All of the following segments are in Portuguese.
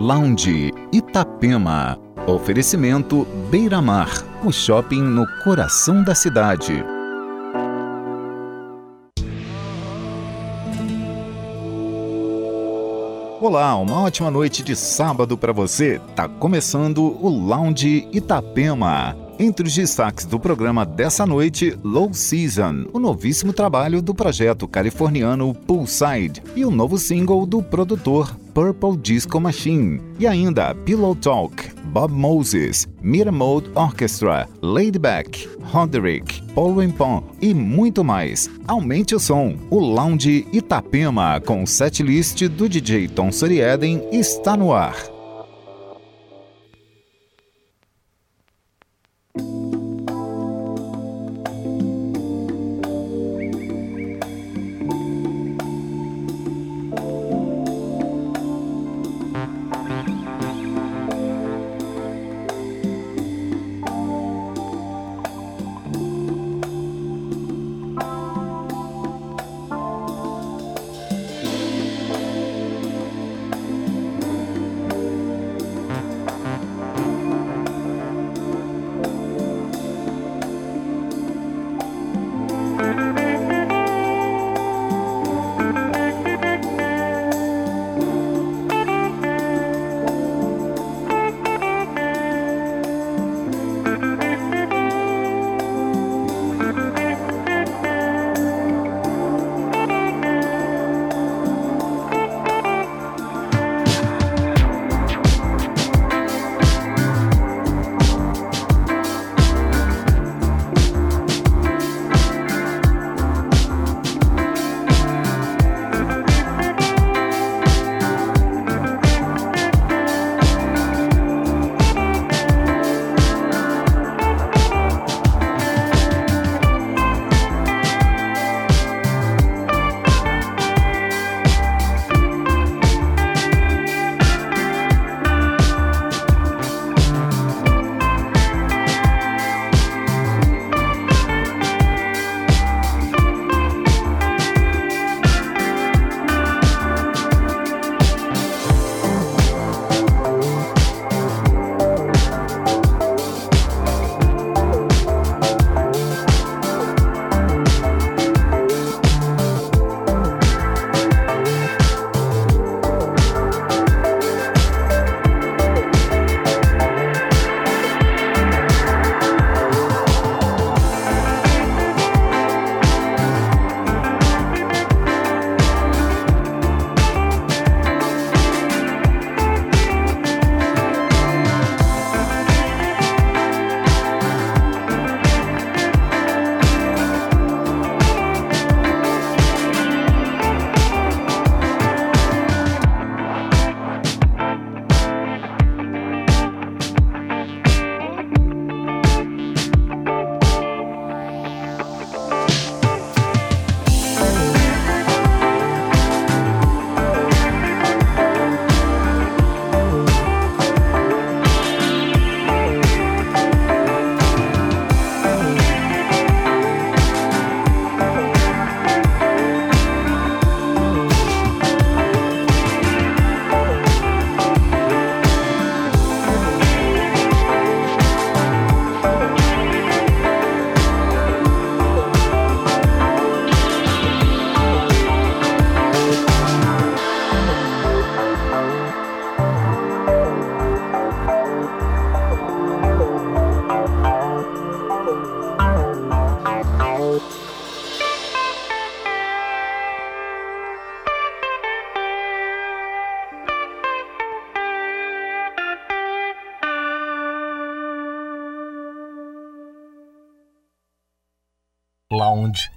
Lounge Itapema. Oferecimento Beira Mar, o shopping no coração da cidade. Olá, uma ótima noite de sábado para você. Tá começando o Lounge Itapema. Entre os destaques do programa dessa noite, Low Season, o novíssimo trabalho do projeto californiano Poolside e o novo single do produtor Purple Disco Machine. E ainda Pillow Talk, Bob Moses, Mira Mode Orchestra, Ladyback, Roderick, Paul Wimpon e muito mais. Aumente o som. O Lounge Itapema com o setlist do DJ Tom Sorieden está no ar.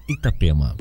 Itapema.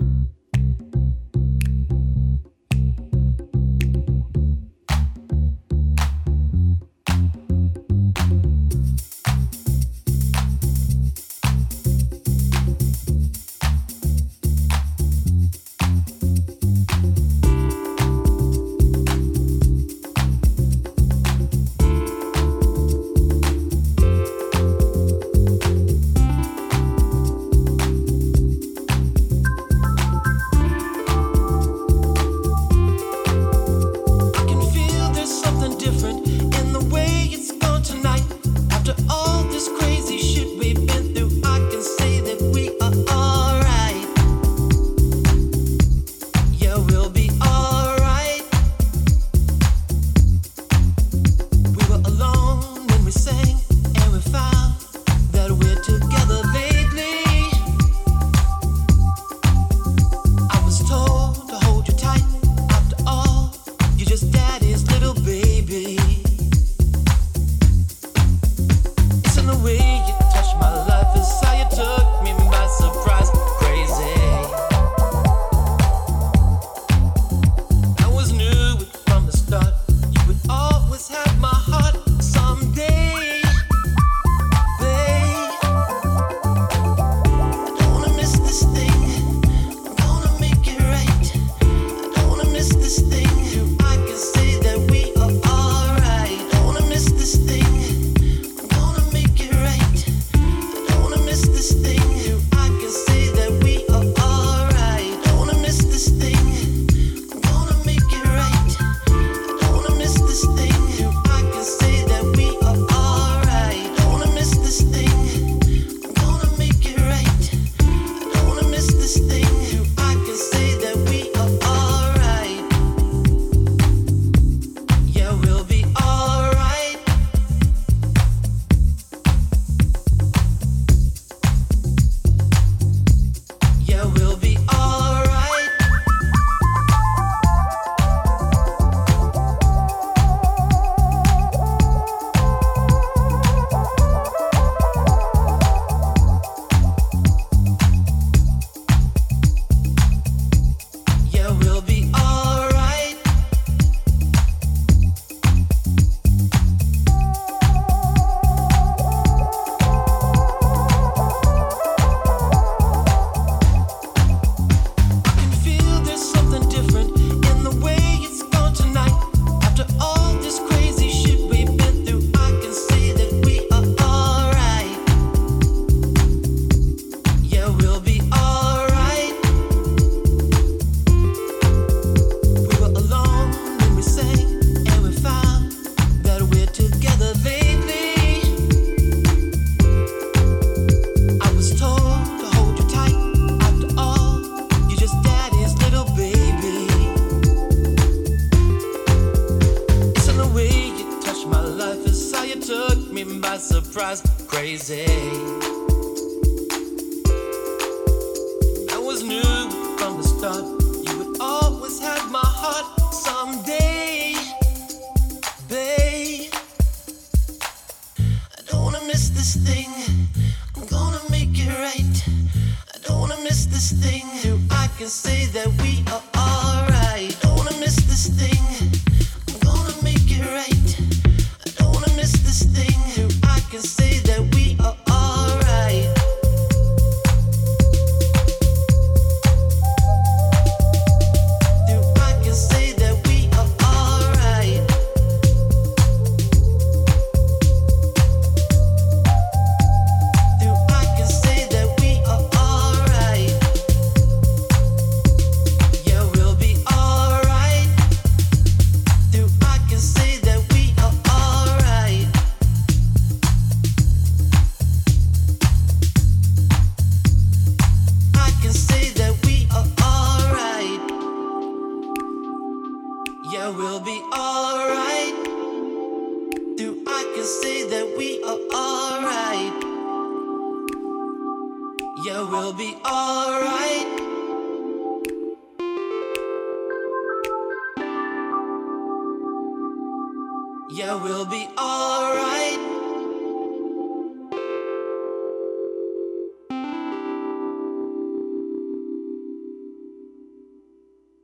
Itapema.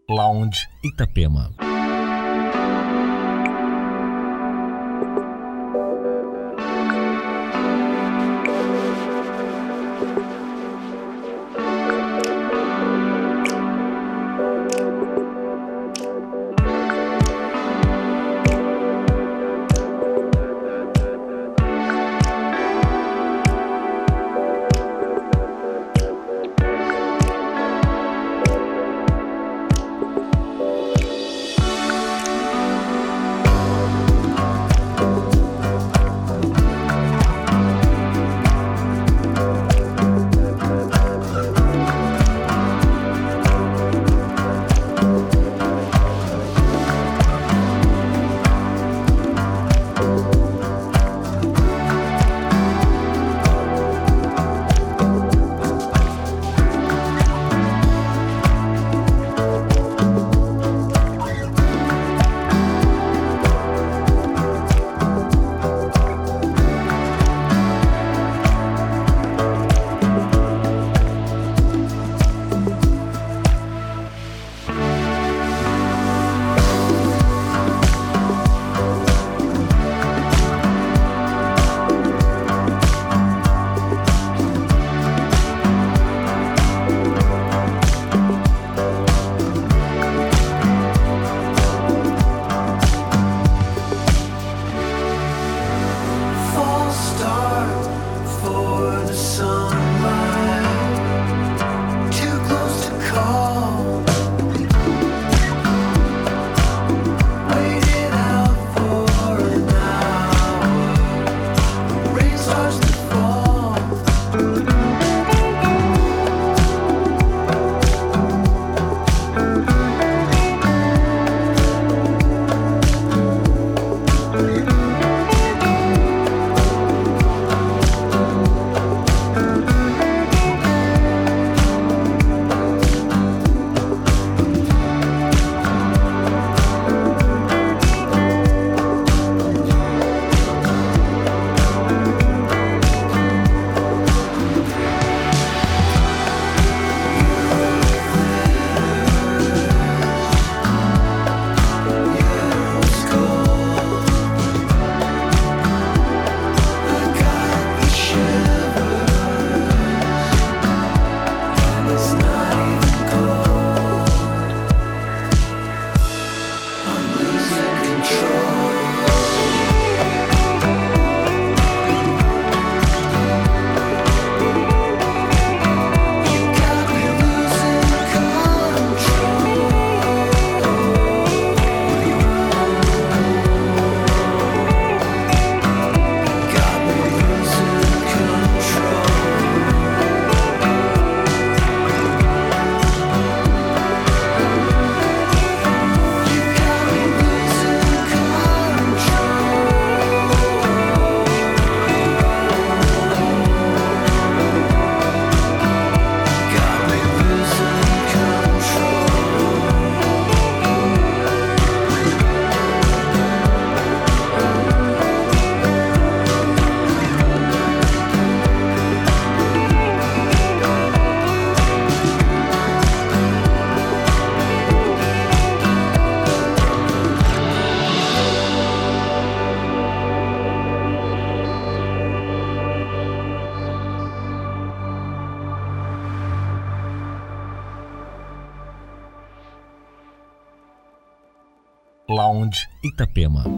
Lounge Itapema. Itapema.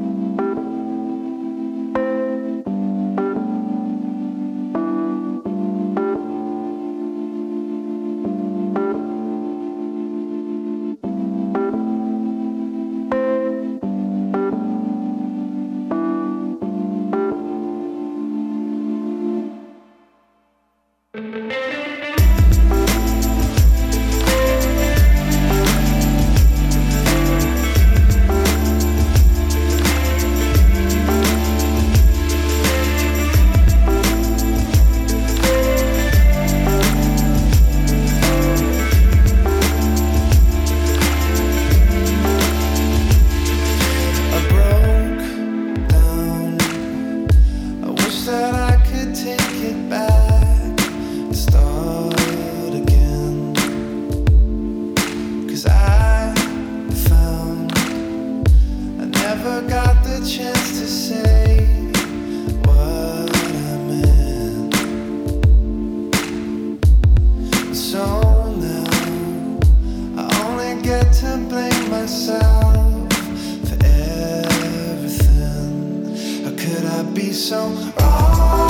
forget to blame myself for everything. How could I be so wrong?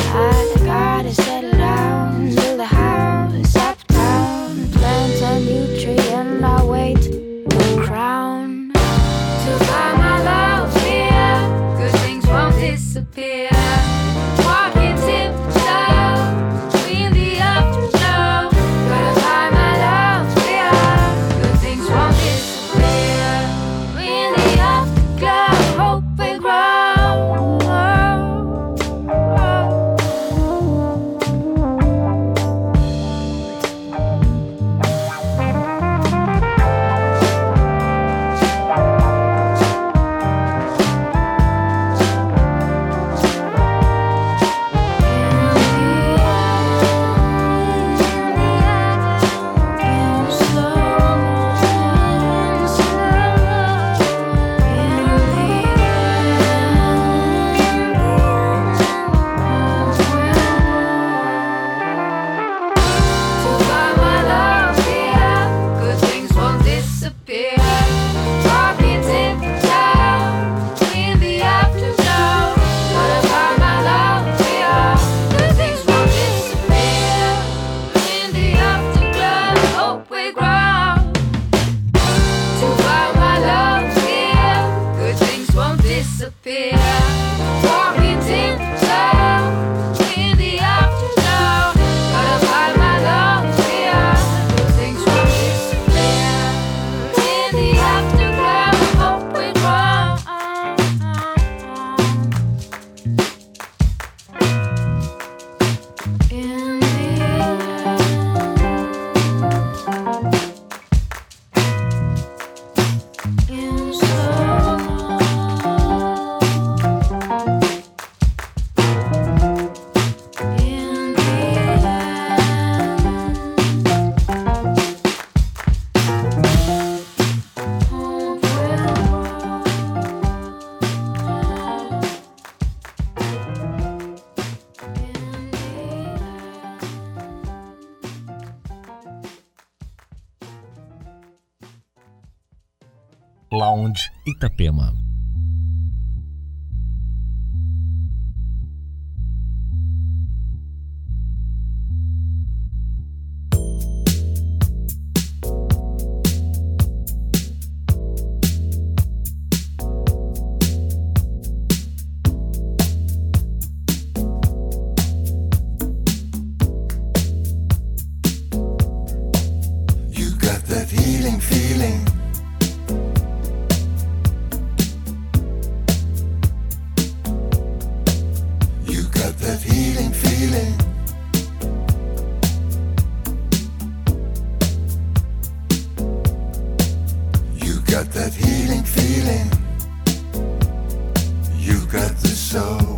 I gotta settle down, so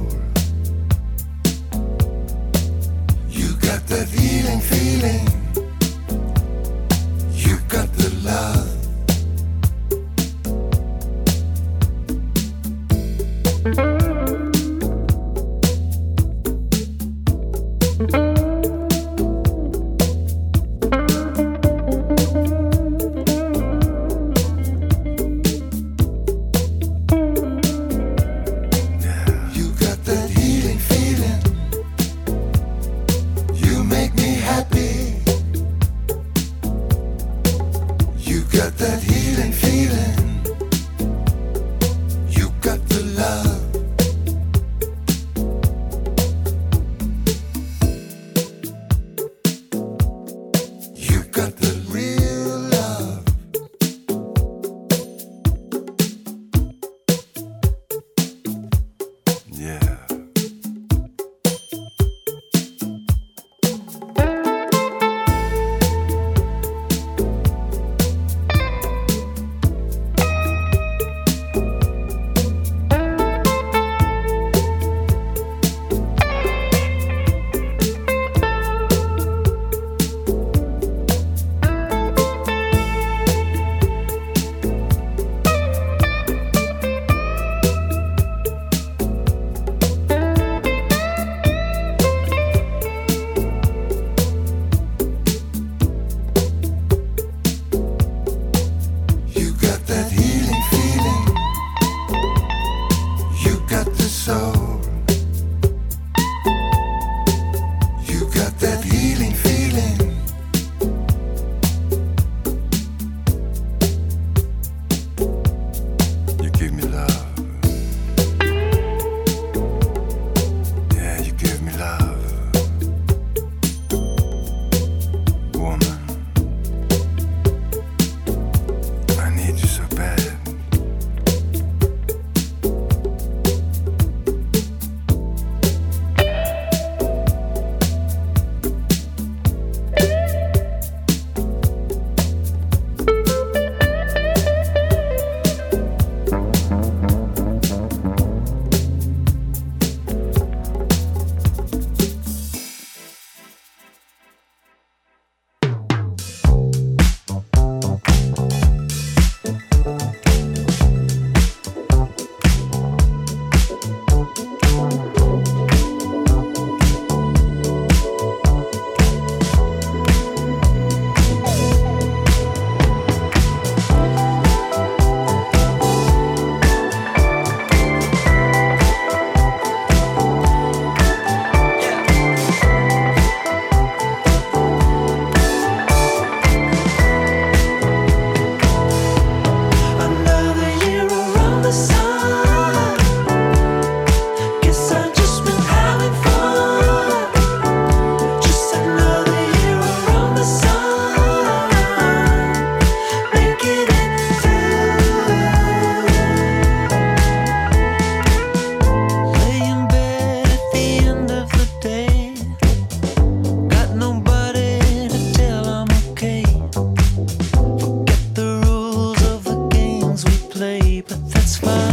satisfied.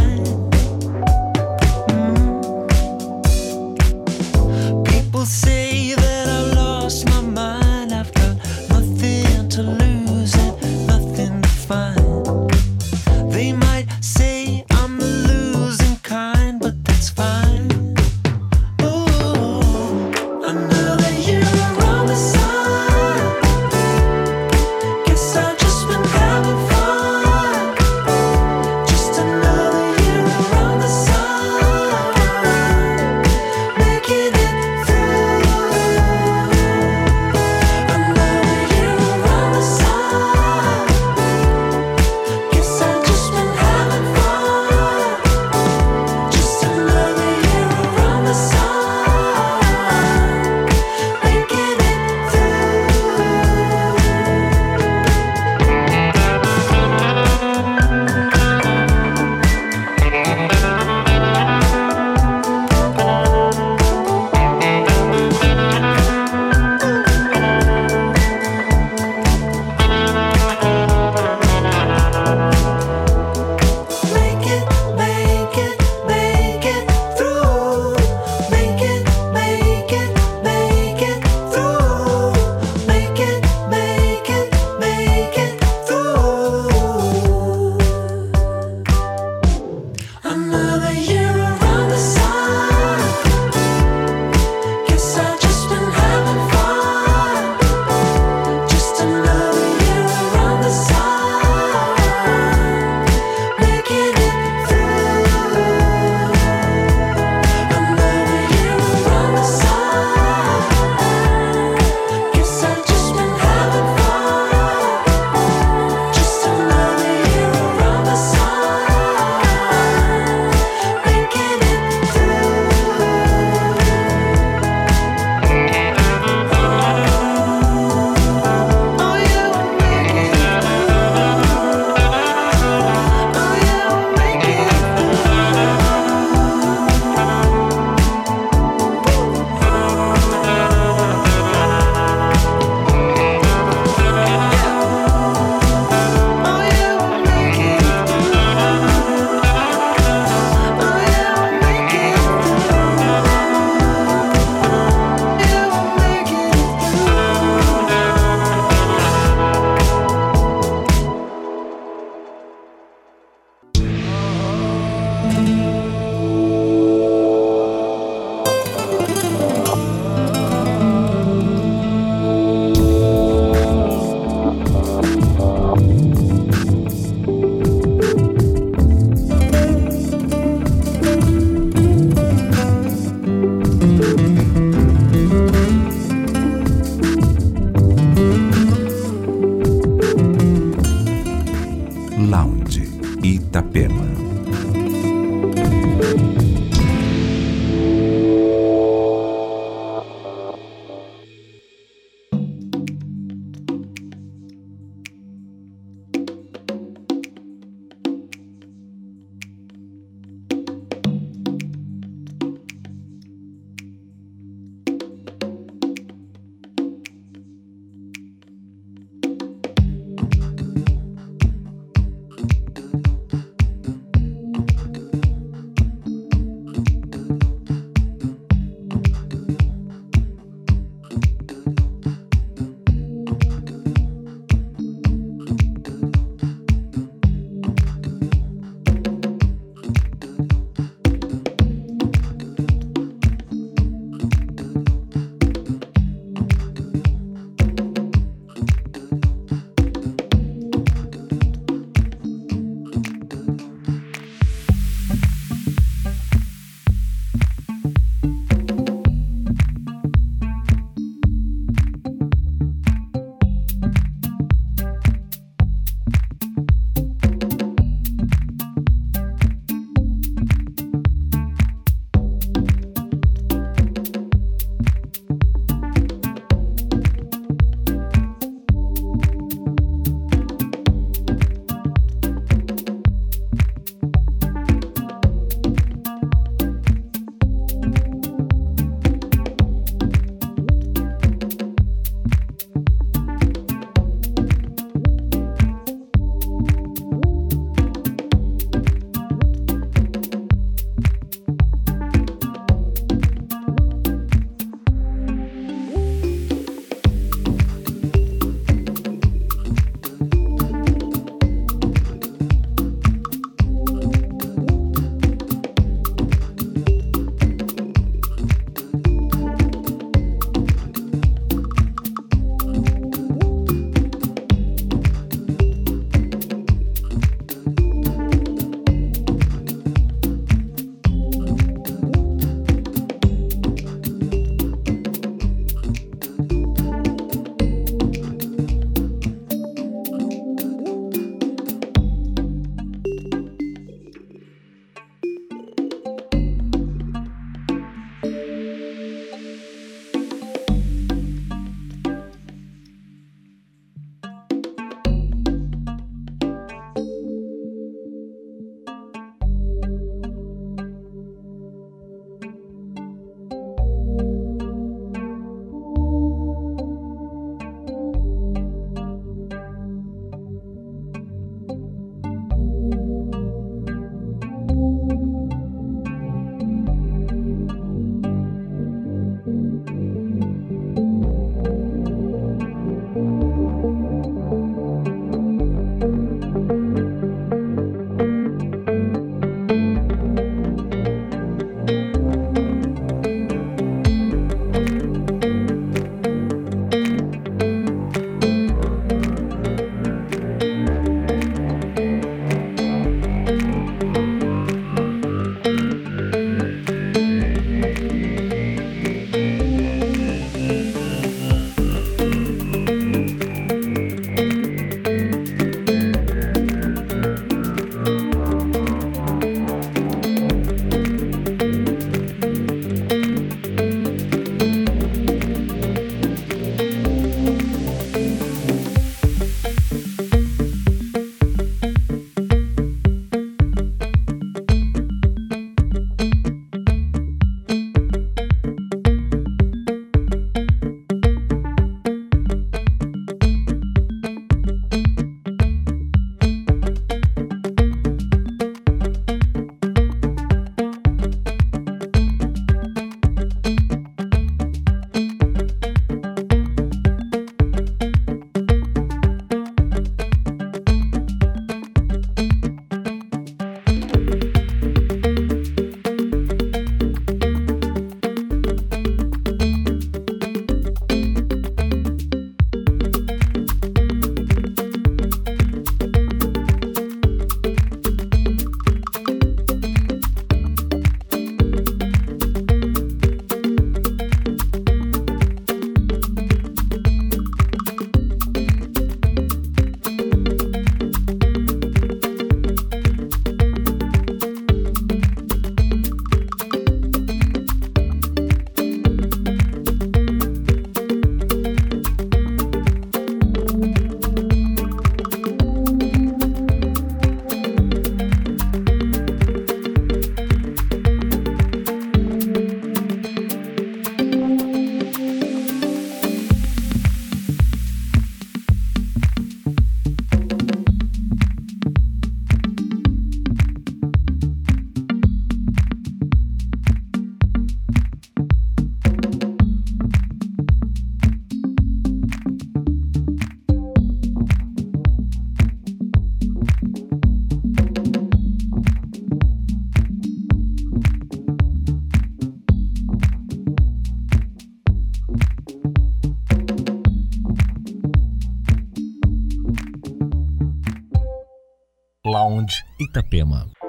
Lounge Itapema.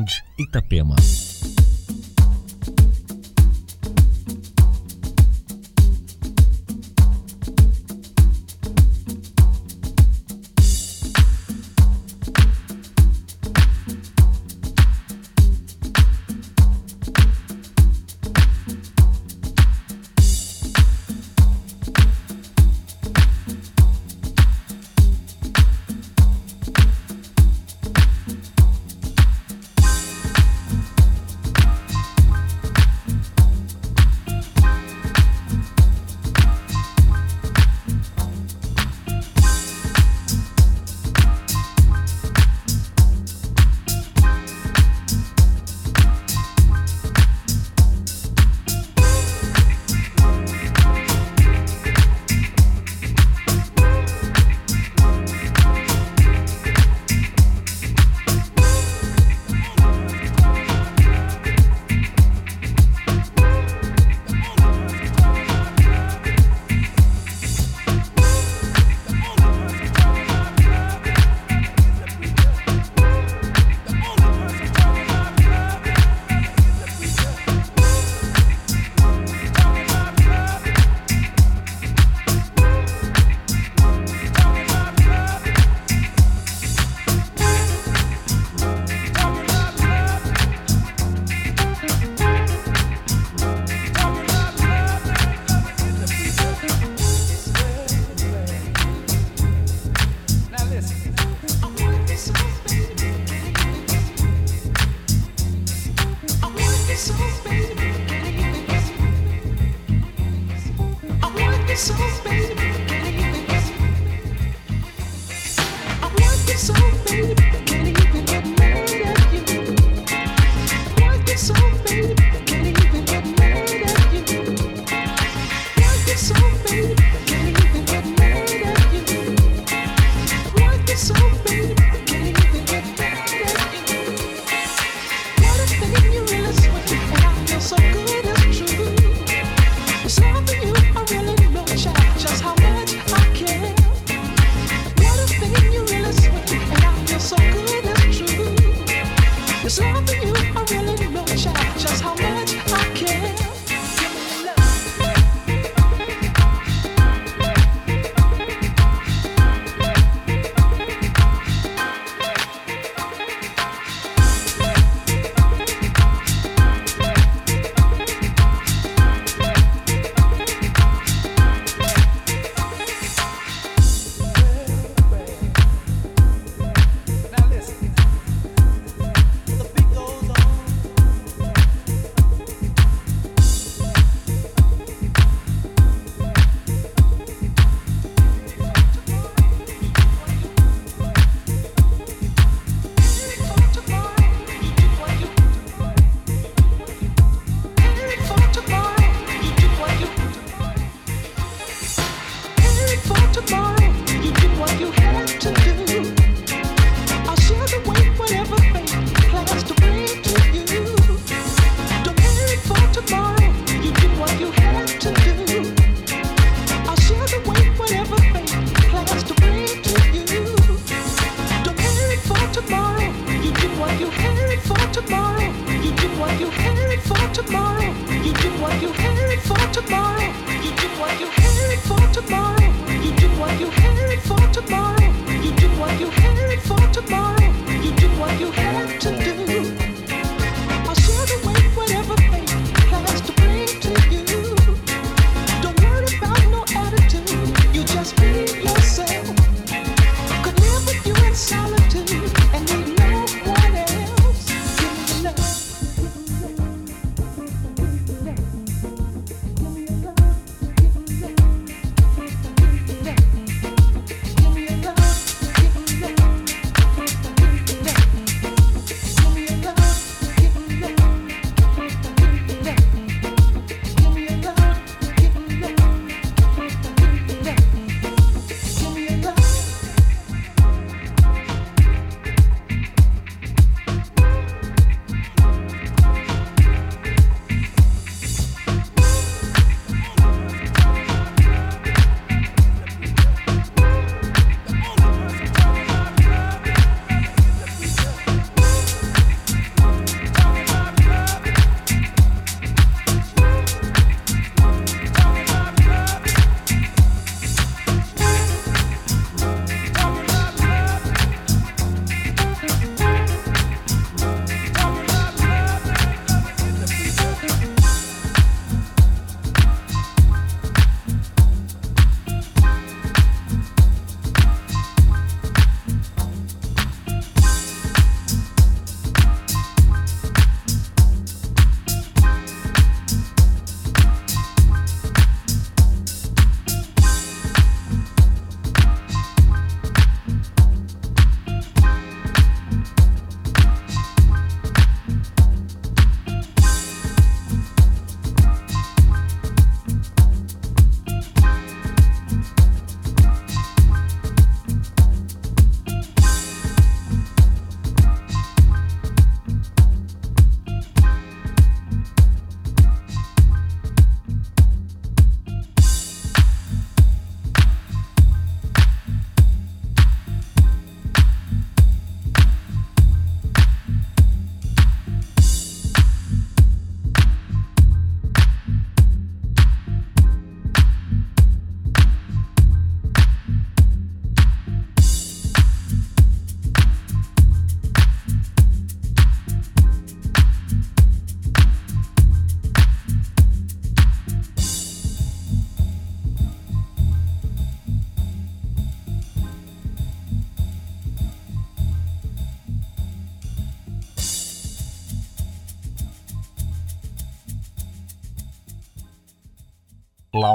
Lounge Itapema.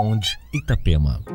Lounge Itapema.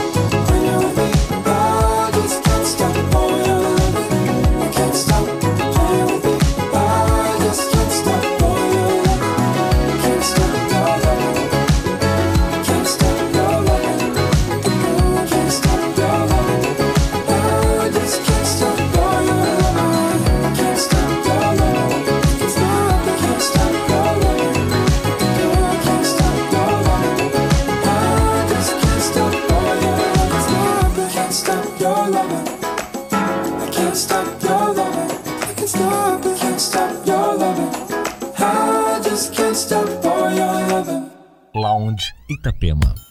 Ponte, Itapema.